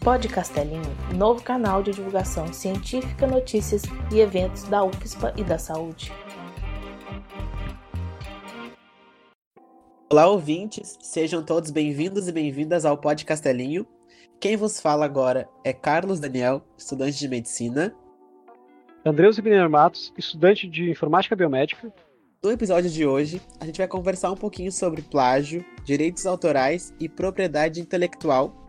Pod Castelinho, novo canal de divulgação científica, notícias e eventos da UFSPA e da saúde. Olá, ouvintes, sejam todos bem-vindos e bem-vindas ao Pod Castelinho. Quem vos fala agora é Carlos Daniel, estudante de medicina. Andreu Zibiner Matos, estudante de informática biomédica. No episódio de hoje, a gente vai conversar um pouquinho sobre plágio, direitos autorais e propriedade intelectual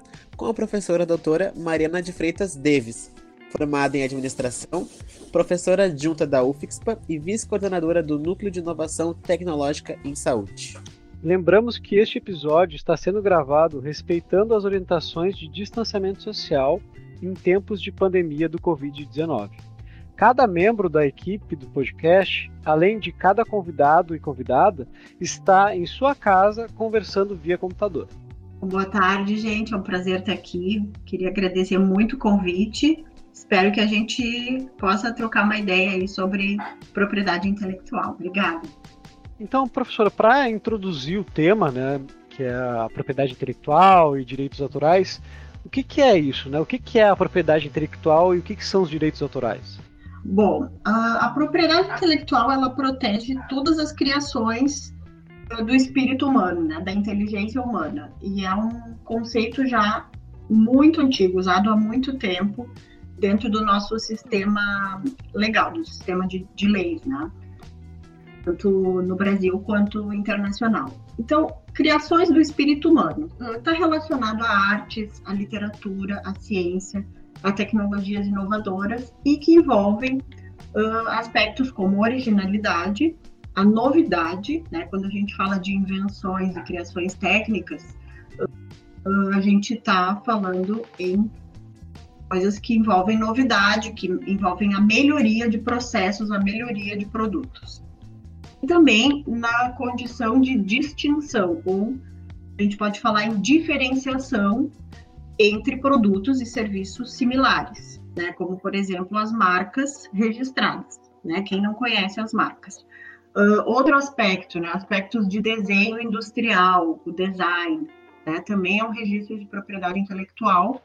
com a professora doutora Mariana de Freitas Deves, formada em administração, professora adjunta da UFSPA e vice-coordenadora do Núcleo de Inovação Tecnológica em Saúde. Lembramos que este episódio está sendo gravado respeitando as orientações de distanciamento social em tempos de pandemia do Covid-19. Cada membro da equipe do podcast, além de cada convidado e convidada, está em sua casa conversando via computador. Boa tarde, gente. É um prazer estar aqui. Queria agradecer muito o convite. Espero que a gente possa trocar uma ideia aí sobre propriedade intelectual. Obrigada. Então, professora, para introduzir o tema, né, que é a propriedade intelectual e direitos autorais, o que, que é isso, né? O que, que é a propriedade intelectual e o que, que são os direitos autorais? Bom, a, a propriedade intelectual ela protege todas as criações do espírito humano, né, da inteligência humana. E é um conceito já muito antigo, usado há muito tempo dentro do nosso sistema legal, do sistema de, de leis, né? tanto no Brasil quanto internacional. Então, criações do espírito humano está relacionado a artes, a literatura, a ciência, a tecnologias inovadoras e que envolvem uh, aspectos como originalidade, a novidade, né? Quando a gente fala de invenções e criações técnicas, a gente está falando em coisas que envolvem novidade, que envolvem a melhoria de processos, a melhoria de produtos. E também na condição de distinção, ou a gente pode falar em diferenciação entre produtos e serviços similares, né? como, por exemplo, as marcas registradas. Né? Quem não conhece as marcas. Uh, outro aspecto, né, aspectos de desenho industrial, o design, né, também é um registro de propriedade intelectual.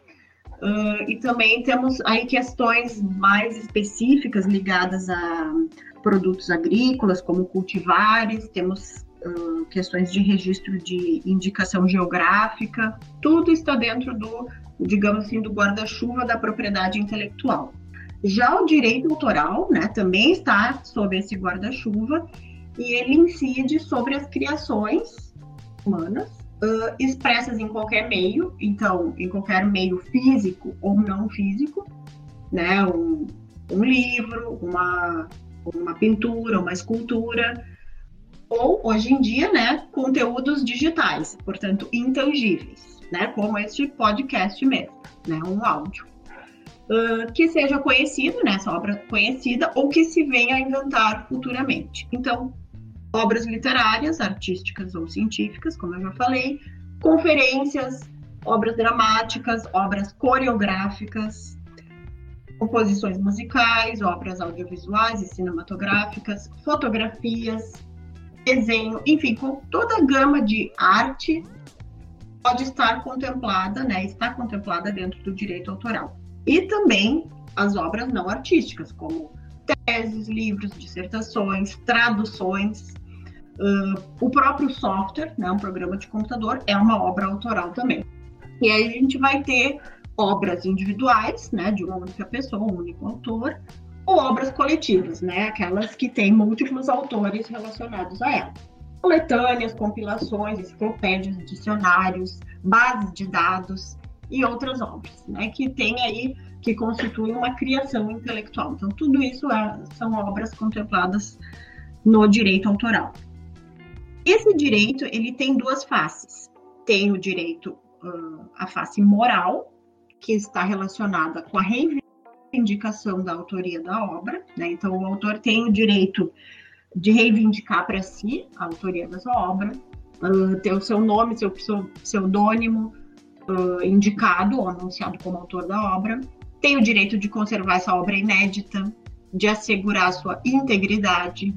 Uh, e também temos aí questões mais específicas ligadas a produtos agrícolas, como cultivares, temos uh, questões de registro de indicação geográfica, tudo está dentro do, digamos assim, do guarda-chuva da propriedade intelectual. Já o direito autoral, né, também está sob esse guarda-chuva e ele incide sobre as criações humanas uh, expressas em qualquer meio, então em qualquer meio físico ou não físico, né, um, um livro, uma, uma pintura, uma escultura, ou hoje em dia, né, conteúdos digitais, portanto intangíveis, né, como este podcast mesmo, né, um áudio uh, que seja conhecido, né, essa obra conhecida, ou que se venha a inventar futuramente. Então, obras literárias, artísticas ou científicas, como eu já falei, conferências, obras dramáticas, obras coreográficas, composições musicais, obras audiovisuais e cinematográficas, fotografias, desenho, enfim, com toda a gama de arte pode estar contemplada, né, está contemplada dentro do direito autoral e também as obras não artísticas, como teses, livros, dissertações, traduções. Uh, o próprio software, né, um programa de computador, é uma obra autoral também. E aí a gente vai ter obras individuais, né, de uma única pessoa, um único autor, ou obras coletivas, né, aquelas que têm múltiplos autores relacionados a ela. Coletâneas, compilações, enciclopédias, dicionários, bases de dados, e outras obras, né, que tem aí que constituem uma criação intelectual. Então, tudo isso é, são obras contempladas no direito autoral. Esse direito ele tem duas faces. Tem o direito uh, a face moral, que está relacionada com a reivindicação da autoria da obra. Né? Então, o autor tem o direito de reivindicar para si a autoria da sua obra, uh, ter o seu nome, seu pseudônimo, uh, indicado ou anunciado como autor da obra, tem o direito de conservar essa obra inédita, de assegurar sua integridade,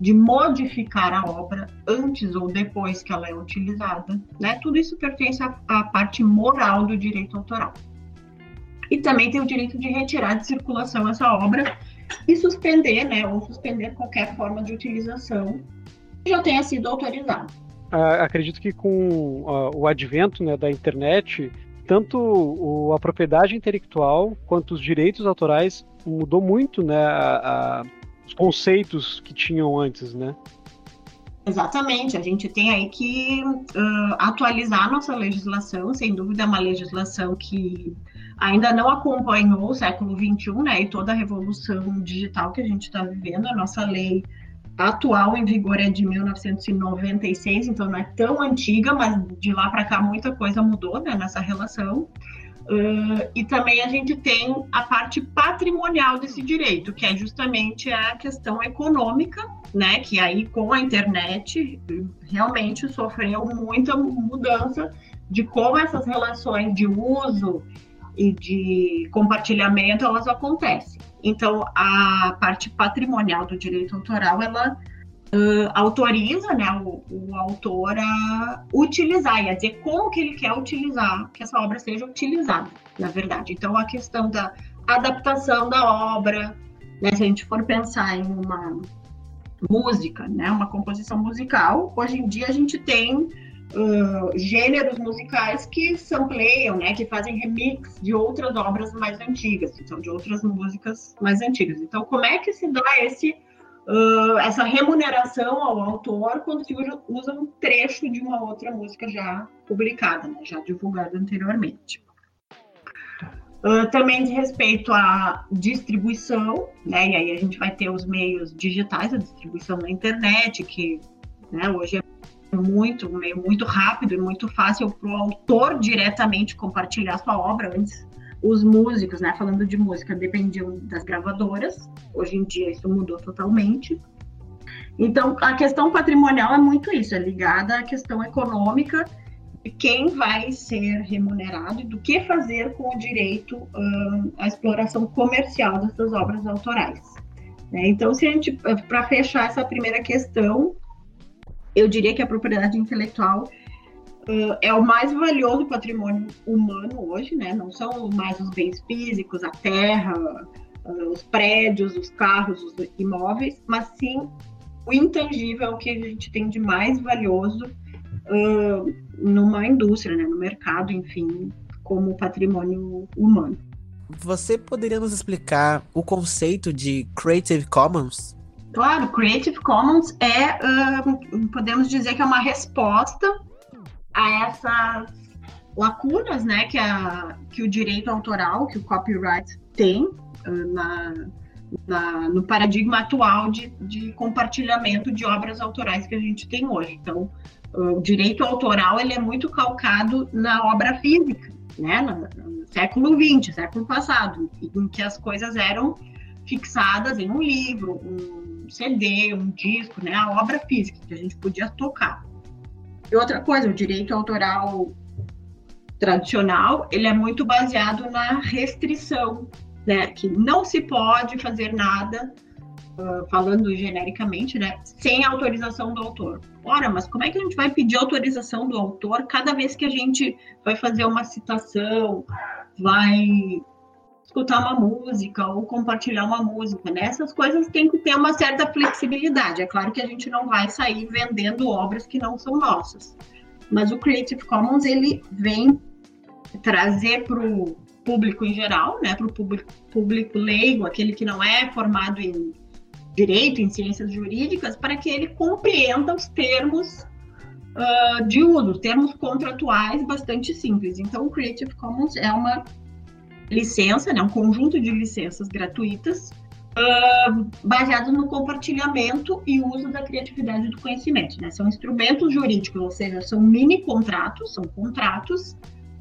de modificar a obra antes ou depois que ela é utilizada. Né? Tudo isso pertence à, à parte moral do direito autoral. E também tem o direito de retirar de circulação essa obra e suspender, né, ou suspender qualquer forma de utilização que já tenha sido autorizada. Uh, acredito que com uh, o advento né, da internet, tanto o, a propriedade intelectual quanto os direitos autorais mudou muito, né, a, a, os conceitos que tinham antes, né? Exatamente, a gente tem aí que uh, atualizar nossa legislação, sem dúvida é uma legislação que ainda não acompanhou o século XXI, né, e toda a revolução digital que a gente está vivendo, a nossa lei atual em vigor é de 1996, então não é tão antiga, mas de lá para cá muita coisa mudou né, nessa relação. Uh, e também a gente tem a parte patrimonial desse direito, que é justamente a questão econômica, né? Que aí com a internet realmente sofreu muita mudança de como essas relações de uso e de compartilhamento elas acontecem. Então, a parte patrimonial do direito autoral, ela uh, autoriza né, o, o, autor a utilizar, e a dizer como que ele quer utilizar, que essa obra seja utilizada, na verdade. Então, a questão da adaptação da obra, né, se a gente for pensar em uma música, né, uma composição musical, hoje em dia a gente tem gêneros musicais que sampleiam, né, que fazem remix de outras obras mais antigas, então de outras músicas mais antigas. Então, como é que se dá esse uh, essa remuneração ao autor quando se usa um trecho de uma outra música já publicada, né, já divulgada anteriormente? Uh, também de respeito à distribuição, né? E aí a gente vai ter os meios digitais, a distribuição na internet, que né, hoje é muito, muito rápido e muito fácil para o autor diretamente compartilhar sua obra. Antes, os músicos, né, falando de música, dependiam das gravadoras. Hoje em dia isso mudou totalmente. Então, a questão patrimonial é muito isso, é ligada à questão econômica de quem vai ser remunerado e do que fazer com o direito uh, à exploração comercial dessas obras autorais. Né? Então, se a gente, para fechar essa primeira questão, eu diria que a propriedade intelectual uh, é o mais valioso patrimônio humano hoje, né? Não são mais os bens físicos, a terra, uh, os prédios, os carros, os imóveis, mas sim o intangível que a gente tem de mais valioso uh, numa indústria, né? no mercado, enfim, como patrimônio humano. Você poderia nos explicar o conceito de Creative Commons? Claro, Creative Commons é, uh, podemos dizer que é uma resposta a essas lacunas, né, que, a, que o direito autoral, que o copyright tem uh, na, na, no paradigma atual de, de compartilhamento de obras autorais que a gente tem hoje. Então, uh, o direito autoral ele é muito calcado na obra física, né, no século XX, século passado, em que as coisas eram fixadas em um livro, um CD, um disco, né, a obra física que a gente podia tocar. E outra coisa, o direito autoral tradicional, ele é muito baseado na restrição, né, que não se pode fazer nada, uh, falando genericamente, né, sem autorização do autor. Ora, mas como é que a gente vai pedir autorização do autor cada vez que a gente vai fazer uma citação, vai escutar uma música ou compartilhar uma música, né? Coisas têm que ter uma certa flexibilidade. É claro que a gente não vai sair vendendo obras que não são nossas, mas o Creative Commons ele vem trazer para o público em geral, né? Para o público, público leigo, aquele que não é formado em direito, em ciências jurídicas, para que ele compreenda os termos uh, de uso, termos contratuais bastante simples. Então, o Creative Commons é uma licença, né, um conjunto de licenças gratuitas uh, baseados no compartilhamento e uso da criatividade do conhecimento. Né? São instrumentos jurídicos, ou seja, são mini contratos, são contratos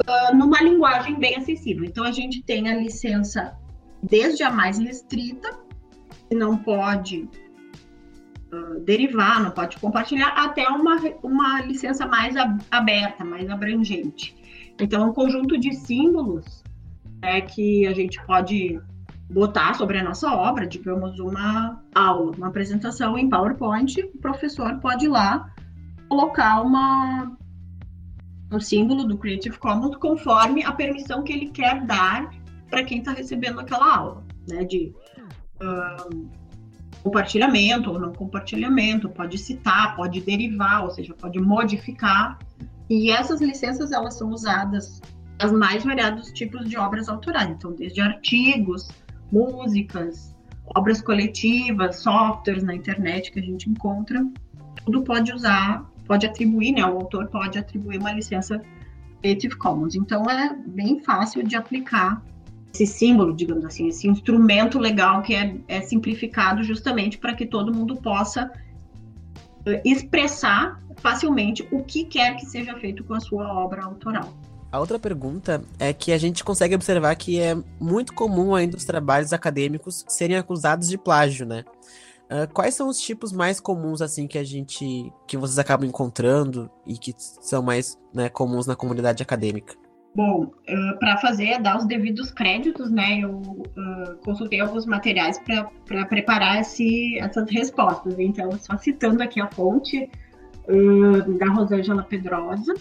uh, numa linguagem bem acessível. Então a gente tem a licença desde a mais restrita, que não pode uh, derivar, não pode compartilhar, até uma, uma licença mais aberta, mais abrangente. Então, um conjunto de símbolos é que a gente pode botar sobre a nossa obra, digamos, uma aula, uma apresentação em PowerPoint, o professor pode ir lá colocar uma um símbolo do Creative Commons conforme a permissão que ele quer dar para quem está recebendo aquela aula, né? De uh, compartilhamento ou não compartilhamento, pode citar, pode derivar, ou seja, pode modificar. E essas licenças elas são usadas as mais variados tipos de obras autorais, então desde artigos, músicas, obras coletivas, softwares na internet que a gente encontra, tudo pode usar, pode atribuir, né? O autor pode atribuir uma licença Creative Commons. Então é bem fácil de aplicar esse símbolo, digamos assim, esse instrumento legal que é, é simplificado justamente para que todo mundo possa eh, expressar facilmente o que quer que seja feito com a sua obra autoral. A outra pergunta é que a gente consegue observar que é muito comum ainda os trabalhos acadêmicos serem acusados de plágio, né? Uh, quais são os tipos mais comuns assim que a gente que vocês acabam encontrando e que são mais né, comuns na comunidade acadêmica? Bom, uh, para fazer, dar os devidos créditos, né? Eu uh, consultei alguns materiais para preparar esse, essas respostas. Então, só citando aqui a fonte da Rosângela Pedrosa,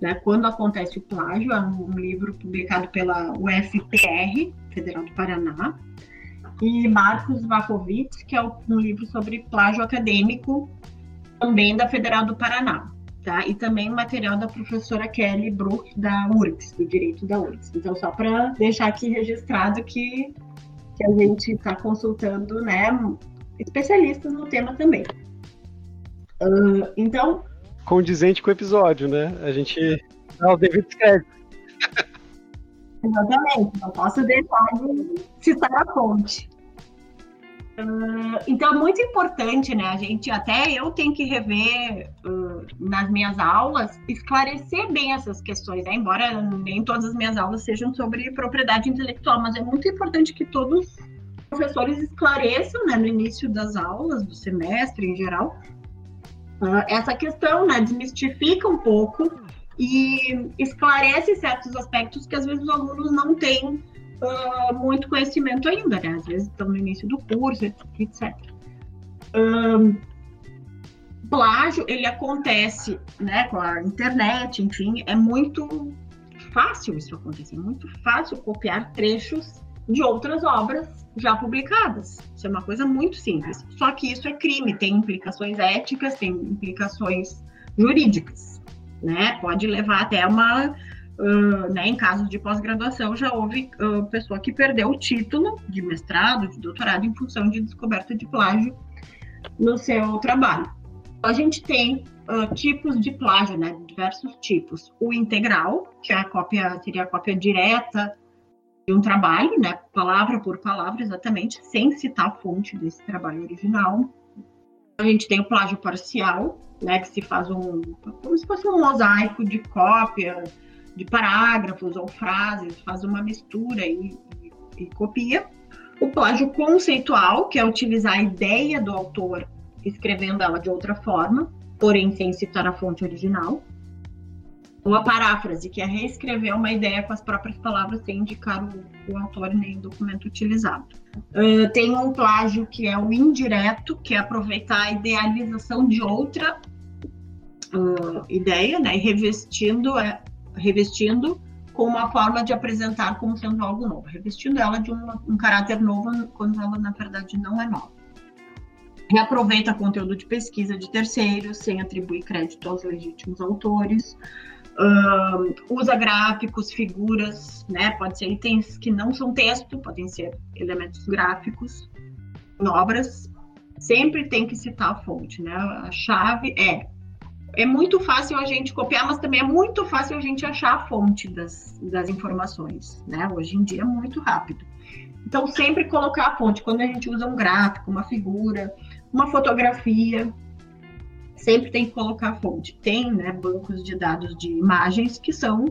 né? Quando acontece o plágio, é um livro publicado pela UFPR, Federal do Paraná, e Marcos Vakovitz, que é um livro sobre plágio acadêmico, também da Federal do Paraná. Tá? E também material da professora Kelly Brook, da URGS, do Direito da URGS. Então, só para deixar aqui registrado que, que a gente está consultando né, especialistas no tema também. Uh, então, condizente com o episódio, né? A gente dá o devido crédito. Exatamente, não posso deixar de citar a fonte. Uh, então é muito importante, né? A gente até eu tenho que rever uh, nas minhas aulas, esclarecer bem essas questões, né? Embora nem todas as minhas aulas sejam sobre propriedade intelectual, mas é muito importante que todos os professores esclareçam, né, no início das aulas, do semestre em geral, essa questão, né? Desmistifica um pouco e esclarece certos aspectos que às vezes os alunos não têm uh, muito conhecimento ainda, né? Às vezes estão no início do curso, etc. Um, plágio, ele acontece, né, com a internet, enfim, é muito fácil isso acontecer, é muito fácil copiar trechos de outras obras já publicadas. Isso é uma coisa muito simples. Só que isso é crime, tem implicações éticas, tem implicações jurídicas, né? Pode levar até uma, uh, né? Em casos de pós-graduação já houve uh, pessoa que perdeu o título de mestrado, de doutorado em função de descoberta de plágio no seu trabalho. A gente tem uh, tipos de plágio, né? Diversos tipos. O integral, que é a cópia seria a cópia direta de um trabalho, né, palavra por palavra, exatamente, sem citar a fonte desse trabalho original. A gente tem o plágio parcial, né, que se faz um, como se fosse um mosaico de cópia de parágrafos ou frases, faz uma mistura e, e, e copia. O plágio conceitual, que é utilizar a ideia do autor escrevendo ela de outra forma, porém sem citar a fonte original uma paráfrase, que é reescrever uma ideia com as próprias palavras sem indicar o, o autor nem o documento utilizado. Uh, tem um plágio que é o indireto, que é aproveitar a idealização de outra uh, ideia, né, e revestindo, é, revestindo com uma forma de apresentar como sendo algo novo, revestindo ela de um, um caráter novo quando ela na verdade não é nova. Reaproveita conteúdo de pesquisa de terceiros sem atribuir crédito aos legítimos autores. Uh, usa gráficos, figuras, né? Pode ser itens que não são texto, podem ser elementos gráficos obras. Sempre tem que citar a fonte, né? A chave é é muito fácil a gente copiar, mas também é muito fácil a gente achar a fonte das, das informações, né? Hoje em dia é muito rápido. Então, sempre colocar a fonte. Quando a gente usa um gráfico, uma figura, uma fotografia, sempre tem que colocar a fonte. Tem né, bancos de dados de imagens que são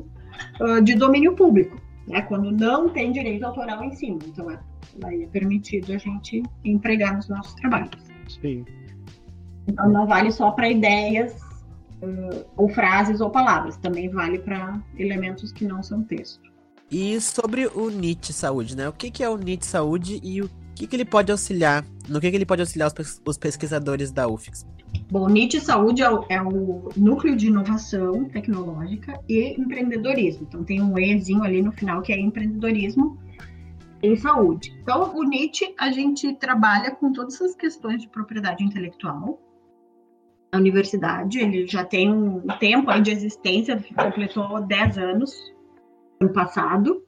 uh, de domínio público, né, quando não tem direito autoral em cima. Então, é, aí é permitido a gente empregar nos nossos trabalhos. Sim. Então, não vale só para ideias, uh, ou frases ou palavras, também vale para elementos que não são texto. E sobre o NIT Saúde, né? O que, que é o NIT Saúde e o que, que ele pode auxiliar? No que, que ele pode auxiliar os, os pesquisadores da UFIX? Bom, NIT Saúde é o, é o, Núcleo de Inovação Tecnológica e Empreendedorismo. Então tem um Ezinho ali no final que é empreendedorismo em saúde. Então, o NIT, a gente trabalha com todas as questões de propriedade intelectual. A universidade, ele já tem um tempo de existência, completou 10 anos ano passado.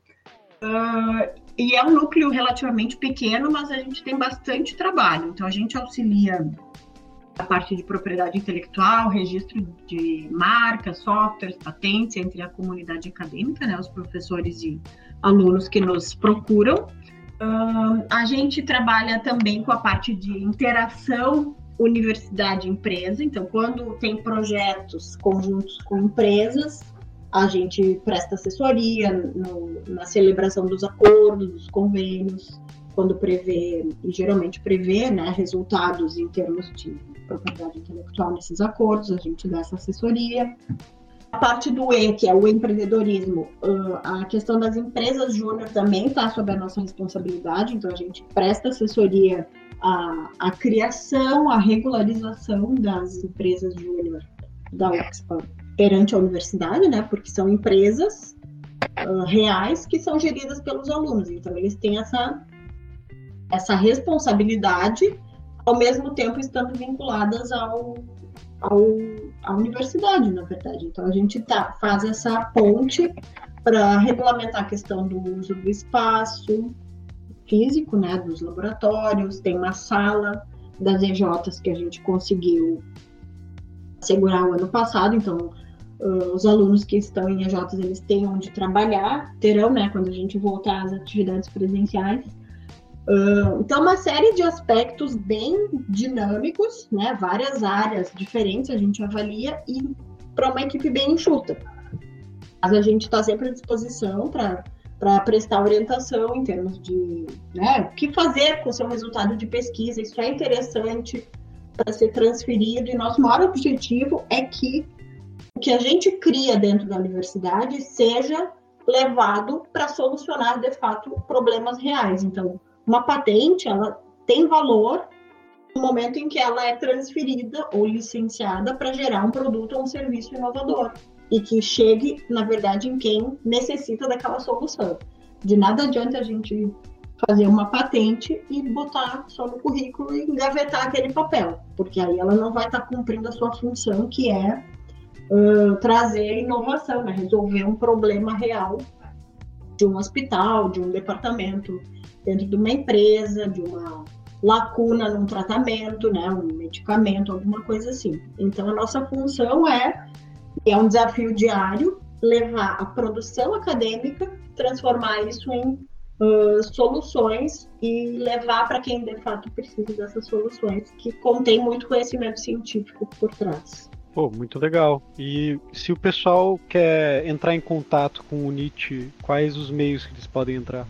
Uh, e é um núcleo relativamente pequeno, mas a gente tem bastante trabalho. Então, a gente auxilia a parte de propriedade intelectual, registro de marcas, softwares, patentes entre a comunidade acadêmica, né, os professores e alunos que nos procuram. Uh, a gente trabalha também com a parte de interação universidade-empresa. Então, quando tem projetos conjuntos com empresas, a gente presta assessoria no, na celebração dos acordos, dos convênios, quando prevê, e geralmente prevê, né, resultados em termos de propriedade intelectual nesses acordos, a gente dá essa assessoria. A parte do E, que é o empreendedorismo, a questão das empresas júnior também está sob a nossa responsabilidade, então a gente presta assessoria à, à criação, à regularização das empresas júnior da UXPA perante a universidade, né, porque são empresas uh, reais que são geridas pelos alunos, então eles têm essa, essa responsabilidade, ao mesmo tempo estando vinculadas ao, ao, à universidade, na verdade. Então, a gente tá, faz essa ponte para regulamentar a questão do uso do espaço físico, né, dos laboratórios, tem uma sala das EJs que a gente conseguiu assegurar o ano passado, então uh, os alunos que estão em EJs, eles têm onde trabalhar, terão, né, quando a gente voltar às atividades presenciais, então, uma série de aspectos bem dinâmicos, né? Várias áreas diferentes a gente avalia e para uma equipe bem enxuta. Mas a gente está sempre à disposição para prestar orientação em termos de né, o que fazer com o seu resultado de pesquisa. Isso é interessante para ser transferido e nosso maior objetivo é que o que a gente cria dentro da universidade seja levado para solucionar de fato problemas reais. Então, uma patente, ela tem valor no momento em que ela é transferida ou licenciada para gerar um produto ou um serviço inovador e que chegue, na verdade, em quem necessita daquela solução. De nada adianta a gente fazer uma patente e botar só no currículo e engavetar aquele papel, porque aí ela não vai estar tá cumprindo a sua função, que é uh, trazer inovação, né? resolver um problema real de um hospital, de um departamento dentro de uma empresa, de uma lacuna num tratamento, né, um medicamento, alguma coisa assim. Então, a nossa função é, é um desafio diário, levar a produção acadêmica, transformar isso em uh, soluções e levar para quem de fato precisa dessas soluções, que contém muito conhecimento científico por trás. Pô, muito legal. E se o pessoal quer entrar em contato com o NIT, quais os meios que eles podem entrar?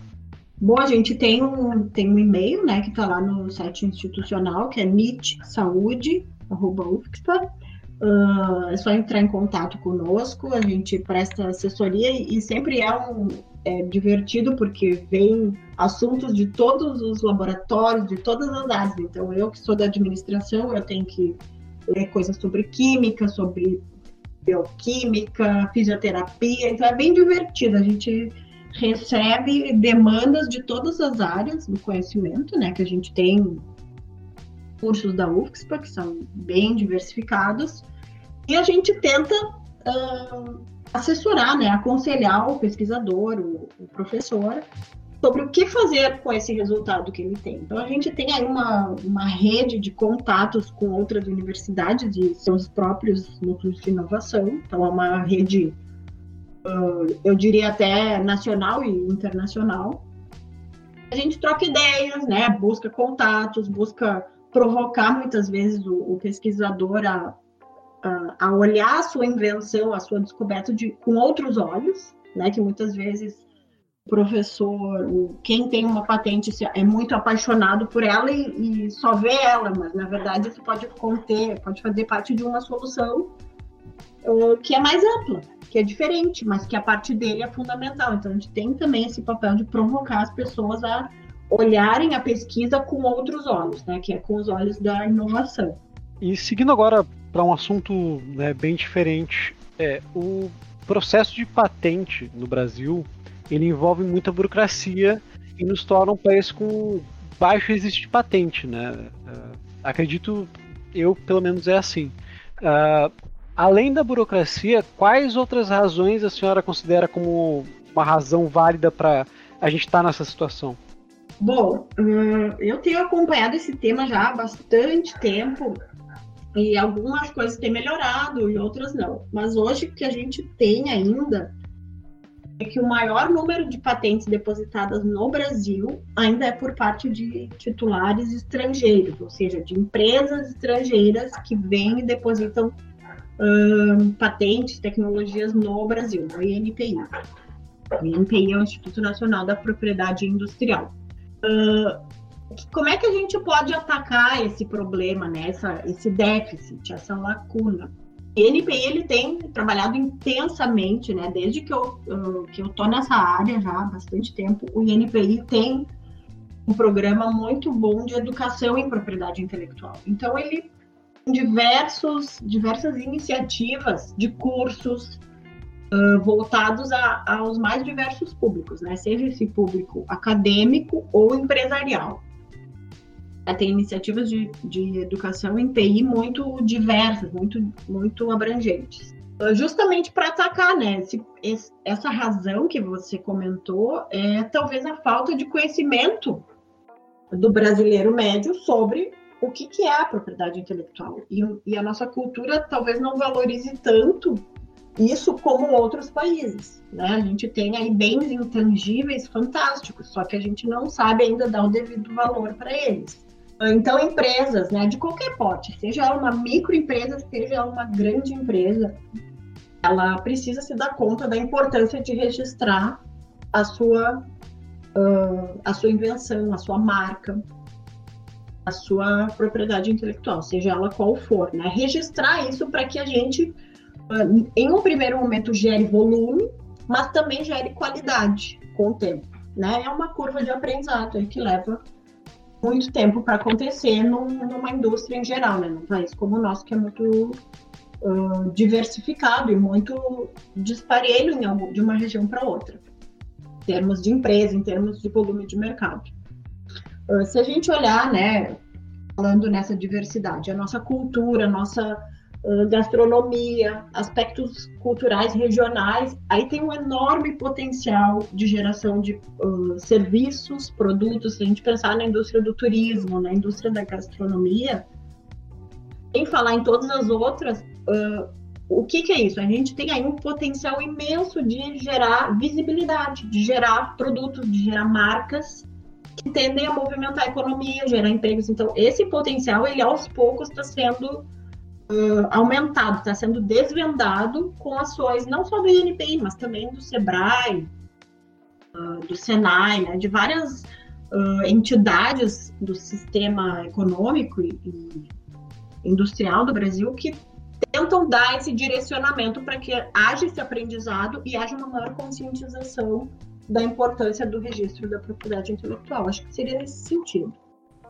Bom, a gente tem um, tem um e-mail, né, que está lá no site institucional, que é nitsaude.ufspa. Uh, é só entrar em contato conosco, a gente presta assessoria e, e sempre é um é, divertido porque vem assuntos de todos os laboratórios, de todas as áreas. Então, eu que sou da administração, eu tenho que ler coisas sobre química, sobre bioquímica, fisioterapia, então é bem divertido. A gente recebe demandas de todas as áreas do conhecimento, né? Que a gente tem cursos da UFSPA que são bem diversificados e a gente tenta uh, assessorar, né? Aconselhar o pesquisador, o, o professor sobre o que fazer com esse resultado que ele tem. Então, a gente tem aí uma, uma rede de contatos com outras universidades e seus próprios núcleos de inovação. Então, é uma rede eu diria até nacional e internacional. A gente troca ideias, né? Busca contatos, busca provocar muitas vezes o, o pesquisador a, a, a, olhar a sua invenção, a sua descoberta de, com outros olhos, né? Que muitas vezes professor, o, quem tem uma patente é muito apaixonado por ela e, e só vê ela, mas na verdade isso pode conter, pode fazer parte de uma solução uh, que é mais ampla, que é diferente, mas que a parte dele é fundamental. Então, a gente tem também esse papel de provocar as pessoas a olharem a pesquisa com outros olhos, né, que é com os olhos da inovação. E seguindo agora para um assunto né, bem diferente, é o processo de patente no Brasil ele envolve muita burocracia e nos torna um país com baixo índice de patente, né? Uh, acredito, eu pelo menos é assim. Uh, além da burocracia, quais outras razões a senhora considera como uma razão válida para a gente estar tá nessa situação? Bom, uh, eu tenho acompanhado esse tema já há bastante tempo e algumas coisas têm melhorado e outras não. Mas hoje que a gente tem ainda que o maior número de patentes depositadas no Brasil ainda é por parte de titulares estrangeiros, ou seja, de empresas estrangeiras que vêm e depositam uh, patentes, tecnologias no Brasil, no INPI. O INPI é o Instituto Nacional da Propriedade Industrial. Como é que a gente pode atacar esse problema, né? Essa, esse déficit, essa lacuna? O INPI ele tem trabalhado intensamente, né? Desde que eu, eu, que eu tô nessa área já há bastante tempo, o INPI tem um programa muito bom de educação em propriedade intelectual. Então ele tem diversos, diversas iniciativas de cursos uh, voltados a, aos mais diversos públicos, né? Seja esse público acadêmico ou empresarial. É, tem iniciativas de, de educação em TI muito diversas, muito, muito abrangentes. Justamente para atacar, né? Esse, esse, essa razão que você comentou é talvez a falta de conhecimento do brasileiro médio sobre o que, que é a propriedade intelectual. E, e a nossa cultura talvez não valorize tanto isso como outros países. Né? A gente tem aí bens intangíveis fantásticos, só que a gente não sabe ainda dar o devido valor para eles. Então, empresas, né, de qualquer porte, seja ela uma microempresa, seja ela uma grande empresa, ela precisa se dar conta da importância de registrar a sua, uh, a sua invenção, a sua marca, a sua propriedade intelectual, seja ela qual for, né? Registrar isso para que a gente, uh, em um primeiro momento, gere volume, mas também gere qualidade com o tempo, né? É uma curva de aprendizado que leva muito tempo para acontecer num, numa indústria em geral, né? Num país como o nosso, que é muito uh, diversificado e muito disparelho em, de uma região para outra, em termos de empresa, em termos de volume de mercado. Uh, se a gente olhar, né, falando nessa diversidade, a nossa cultura, a nossa gastronomia, aspectos culturais regionais, aí tem um enorme potencial de geração de uh, serviços, produtos. Se a gente pensar na indústria do turismo, na indústria da gastronomia, em falar em todas as outras, uh, o que, que, é isso? A gente tem aí um potencial imenso de gerar visibilidade, de gerar produtos, de gerar marcas que tendem a movimentar a economia, gerar empregos. Então, esse potencial, ele aos poucos está sendo uh, aumentado, está sendo desvendado com ações não só do INPI, mas também do SEBRAE, uh, do SENAI, né, de várias uh, entidades do sistema econômico e, e industrial do Brasil que tentam dar esse direcionamento para que haja esse aprendizado e haja uma maior conscientização da importância do registro da propriedade intelectual. Acho que seria nesse sentido.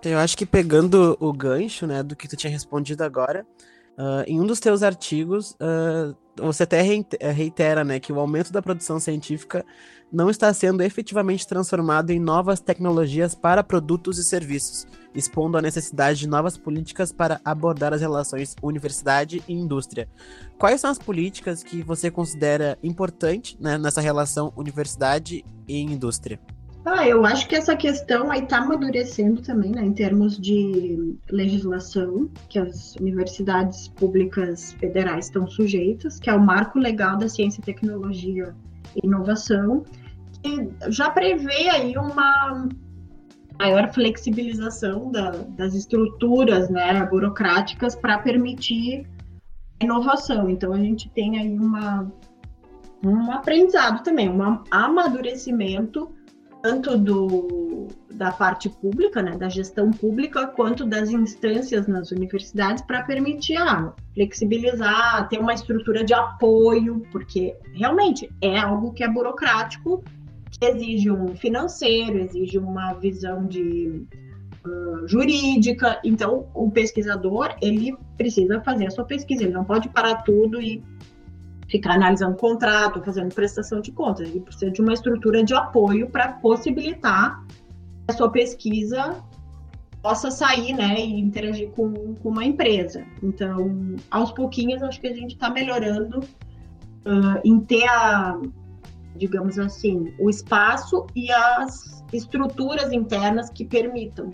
Eu acho que pegando o gancho, né, do que tu tinha respondido agora, Uh, em um dos teus artigos, uh, você até reitera né, que o aumento da produção científica não está sendo efetivamente transformado em novas tecnologias para produtos e serviços, expondo a necessidade de novas políticas para abordar as relações universidade e indústria. Quais são as políticas que você considera importantes né, nessa relação universidade e indústria? Ah, eu acho que essa questão aí está amadurecendo também, né, em termos de legislação, que as universidades públicas federais estão sujeitas, que é o Marco Legal da Ciência, Tecnologia e Inovação, que já prevê aí uma maior flexibilização da, das estruturas né, burocráticas para permitir inovação. Então, a gente tem aí uma, um aprendizado também, um amadurecimento tanto do, da parte pública, né, da gestão pública, quanto das instâncias nas universidades para permitir ah, flexibilizar, ter uma estrutura de apoio, porque realmente é algo que é burocrático, que exige um financeiro, exige uma visão de uh, jurídica. Então, o pesquisador ele precisa fazer a sua pesquisa, ele não pode parar tudo e ficar analisando contrato, fazendo prestação de contas. Ele precisa de uma estrutura de apoio para possibilitar que a sua pesquisa possa sair né, e interagir com, com uma empresa. Então, aos pouquinhos, acho que a gente está melhorando uh, em ter a, digamos assim, o espaço e as estruturas internas que permitam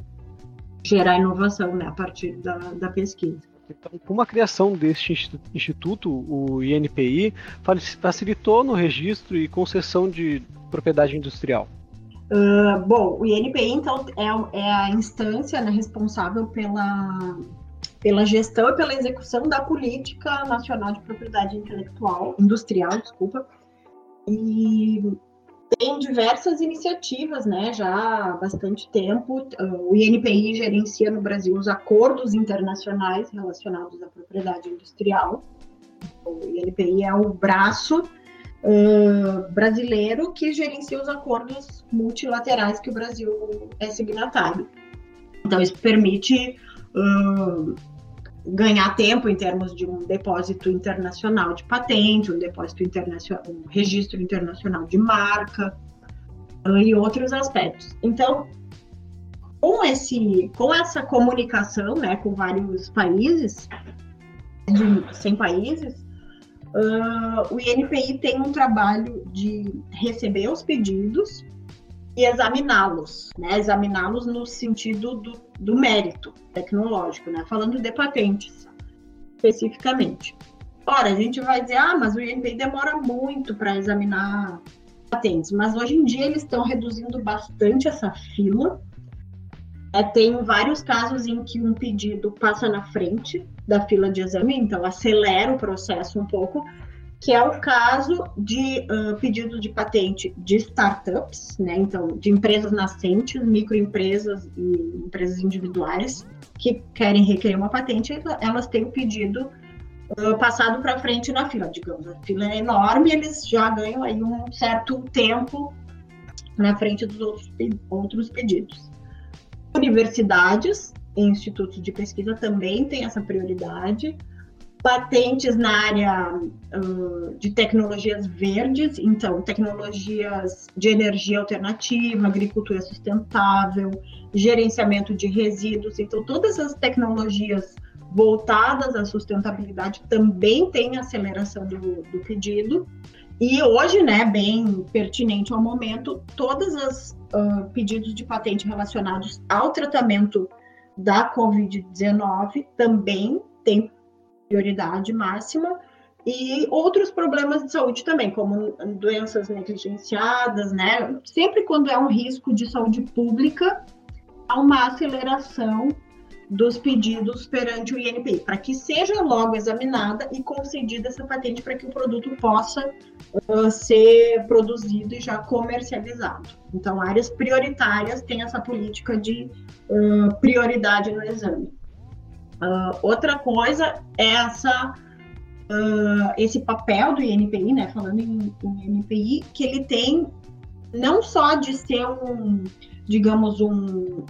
gerar inovação né, a partir da, da pesquisa. Então, com a criação deste instituto, o INPI facilitou no registro e concessão de propriedade industrial. Uh, bom, o INPI, então, é, é a instância né, responsável pela, pela gestão e pela execução da política nacional de propriedade intelectual, industrial, desculpa, e tem diversas iniciativas, né, já há bastante tempo. O INPI gerencia no Brasil os acordos internacionais relacionados à propriedade industrial. O INPI é o braço uh, brasileiro que gerencia os acordos multilaterais que o Brasil é signatário. Então, isso permite uh, ganhar tempo em termos de um depósito internacional de patente, um depósito internacional, um registro internacional de marca uh, e outros aspectos. Então, com esse, com essa comunicação, né, com vários países, de 100 países, uh, o INPI tem um trabalho de receber os pedidos e examiná-los, né? Examiná-los no sentido do, do mérito tecnológico, né? Falando de patentes especificamente. Ora, a gente vai dizer, ah, mas o INPI demora muito para examinar patentes, mas hoje em dia eles estão reduzindo bastante essa fila. É, tem vários casos em que um pedido passa na frente da fila de exame, então acelera o processo um pouco, que é o caso de uh, pedido de patente de startups, né? Então, de empresas nascentes, microempresas e empresas individuais que querem requerer uma patente, elas têm o pedido uh, passado para frente na fila, digamos. A fila é enorme, eles já ganham aí um certo tempo na frente dos outros, outros pedidos. Universidades e institutos de pesquisa também têm essa prioridade patentes na área uh, de tecnologias verdes, então tecnologias de energia alternativa, agricultura sustentável, gerenciamento de resíduos, então todas as tecnologias voltadas à sustentabilidade também têm aceleração do, do pedido. E hoje, né, bem pertinente ao momento, todos os uh, pedidos de patente relacionados ao tratamento da Covid-19 também têm prioridade máxima, e outros problemas de saúde também, como doenças negligenciadas, né? Sempre quando é um risco de saúde pública, há uma aceleração dos pedidos perante o INPI, para que seja logo examinada e concedida essa patente para que o produto possa uh, ser produzido e já comercializado. Então, áreas prioritárias têm essa política de uh, prioridade no exame. Uh, outra coisa é essa, uh, esse papel do INPI, né? Falando em, em INPI, que ele tem não só de ser um, digamos, um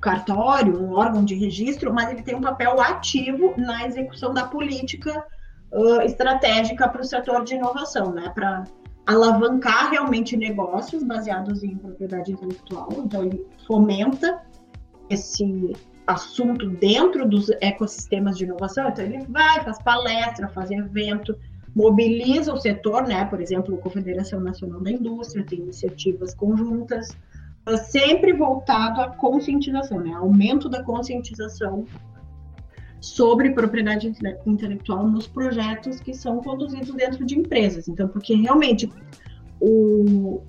cartório, um órgão de registro, mas ele tem um papel ativo na execução da política uh, estratégica para o setor de inovação, né? Para alavancar realmente negócios baseados em propriedade intelectual. Então, ele fomenta esse assunto dentro dos ecossistemas de inovação, então ele vai, faz palestra, faz evento, mobiliza o setor, né? Por exemplo, a Confederação Nacional da Indústria tem iniciativas conjuntas, sempre voltado à conscientização, né? Aumento da conscientização sobre propriedade intelectual nos projetos que são conduzidos dentro de empresas. Então, porque realmente o,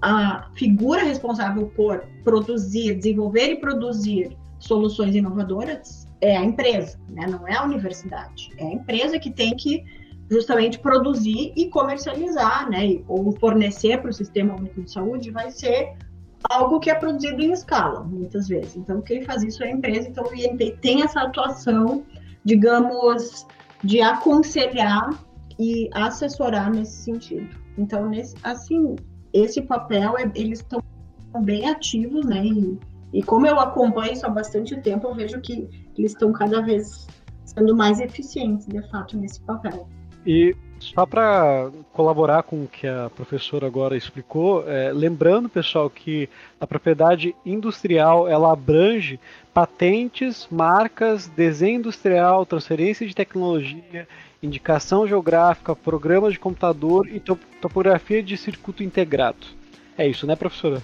a figura responsável por produzir, desenvolver e produzir soluções inovadoras é a empresa, né? não é a universidade. É a empresa que tem que justamente produzir e comercializar, né? ou fornecer para o Sistema Único de Saúde, vai ser algo que é produzido em escala, muitas vezes. Então, quem faz isso é a empresa. Então, o INP tem essa atuação, digamos, de aconselhar e assessorar nesse sentido. Então, nesse, assim, esse papel, é, eles estão bem ativos, né? E como eu acompanho isso há bastante tempo, eu vejo que eles estão cada vez sendo mais eficientes, de fato, nesse papel. E só para colaborar com o que a professora agora explicou, é, lembrando, pessoal, que a propriedade industrial ela abrange patentes, marcas, desenho industrial, transferência de tecnologia, indicação geográfica, programas de computador e topografia de circuito integrado. É isso, né, professora?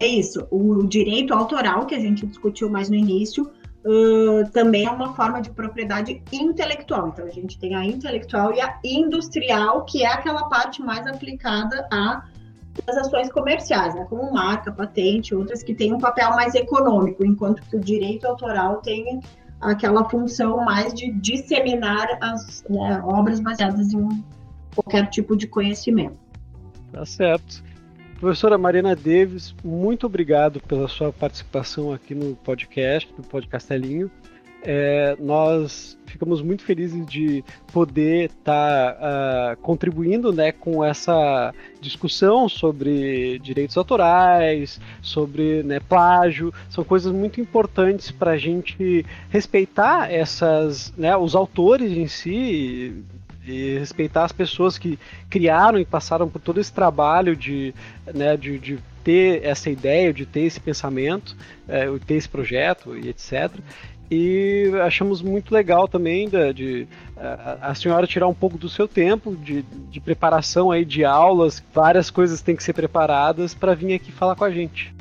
É isso. O direito autoral, que a gente discutiu mais no início, uh, também é uma forma de propriedade intelectual. Então, a gente tem a intelectual e a industrial, que é aquela parte mais aplicada a transações comerciais, né, como marca, patente, outras que têm um papel mais econômico, enquanto que o direito autoral tem aquela função mais de disseminar as né, obras baseadas em qualquer tipo de conhecimento. Tá certo. Professora Marina Davis, muito obrigado pela sua participação aqui no podcast, no Podcastelinho. É, nós ficamos muito felizes de poder estar tá, uh, contribuindo né, com essa discussão sobre direitos autorais, sobre né, plágio. São coisas muito importantes para a gente respeitar essas, né, os autores em si, e respeitar as pessoas que criaram e passaram por todo esse trabalho de, né, de, de ter essa ideia, de ter esse pensamento, é, ter esse projeto e etc. E achamos muito legal também de, de a, a, senhora tirar um pouco do seu tempo de, de preparação aí de aulas, várias coisas têm que ser preparadas para vir aqui falar com a gente.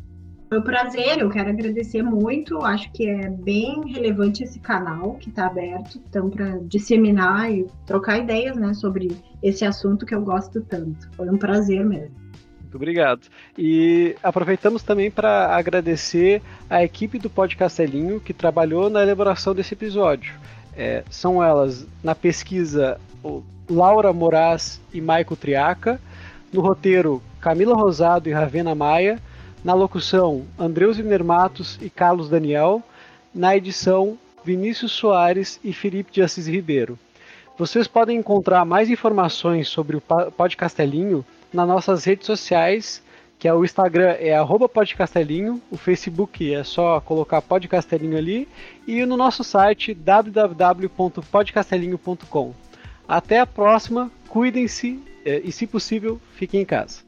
Foi um prazer, eu quero agradecer muito. Acho que é bem relevante esse canal que está aberto, então, para disseminar e trocar ideias né, sobre esse assunto que eu gosto tanto. Foi um prazer mesmo. Muito obrigado. E aproveitamos também para agradecer a equipe do Podcastelinho que trabalhou na elaboração desse episódio. É, são elas, na pesquisa, Laura Moraz e Maico Triaca, no roteiro, Camila Rosado e Ravena Maia na locução, Andreus Matos e Carlos Daniel. Na edição, Vinícius Soares e Felipe de Assis Ribeiro. Vocês podem encontrar mais informações sobre o Podcastelinho nas nossas redes sociais, que é o Instagram é podcastelinho, o Facebook é só colocar podcastelinho ali, e no nosso site www.podcastelinho.com. Até a próxima, cuidem-se eh, e, se possível, fiquem em casa.